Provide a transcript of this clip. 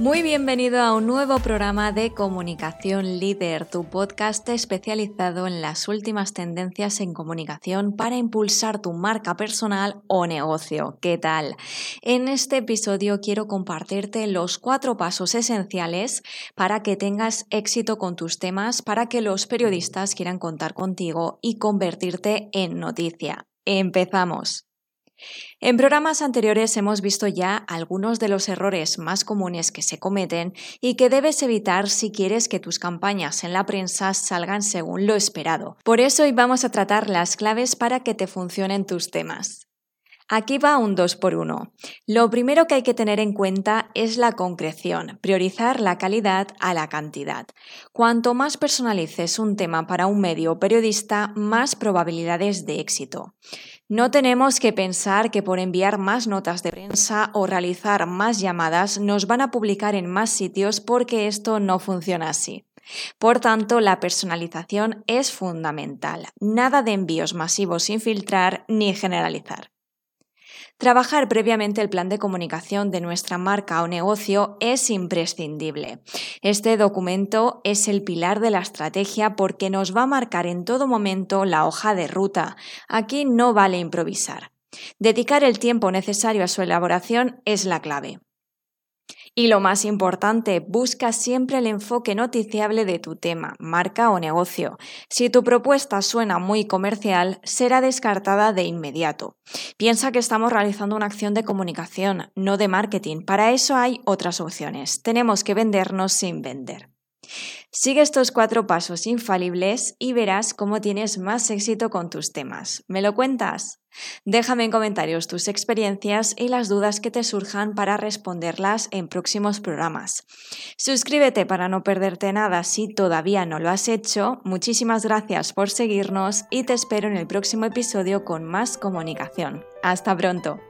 Muy bienvenido a un nuevo programa de Comunicación Líder, tu podcast especializado en las últimas tendencias en comunicación para impulsar tu marca personal o negocio. ¿Qué tal? En este episodio quiero compartirte los cuatro pasos esenciales para que tengas éxito con tus temas, para que los periodistas quieran contar contigo y convertirte en noticia. Empezamos. En programas anteriores hemos visto ya algunos de los errores más comunes que se cometen y que debes evitar si quieres que tus campañas en la prensa salgan según lo esperado. Por eso hoy vamos a tratar las claves para que te funcionen tus temas. Aquí va un 2 por 1 Lo primero que hay que tener en cuenta es la concreción, priorizar la calidad a la cantidad. Cuanto más personalices un tema para un medio periodista, más probabilidades de éxito. No tenemos que pensar que por enviar más notas de prensa o realizar más llamadas nos van a publicar en más sitios porque esto no funciona así. Por tanto, la personalización es fundamental. Nada de envíos masivos sin filtrar ni generalizar. Trabajar previamente el plan de comunicación de nuestra marca o negocio es imprescindible. Este documento es el pilar de la estrategia porque nos va a marcar en todo momento la hoja de ruta. Aquí no vale improvisar. Dedicar el tiempo necesario a su elaboración es la clave. Y lo más importante, busca siempre el enfoque noticiable de tu tema, marca o negocio. Si tu propuesta suena muy comercial, será descartada de inmediato. Piensa que estamos realizando una acción de comunicación, no de marketing. Para eso hay otras opciones. Tenemos que vendernos sin vender. Sigue estos cuatro pasos infalibles y verás cómo tienes más éxito con tus temas. ¿Me lo cuentas? Déjame en comentarios tus experiencias y las dudas que te surjan para responderlas en próximos programas. Suscríbete para no perderte nada si todavía no lo has hecho. Muchísimas gracias por seguirnos y te espero en el próximo episodio con más comunicación. Hasta pronto.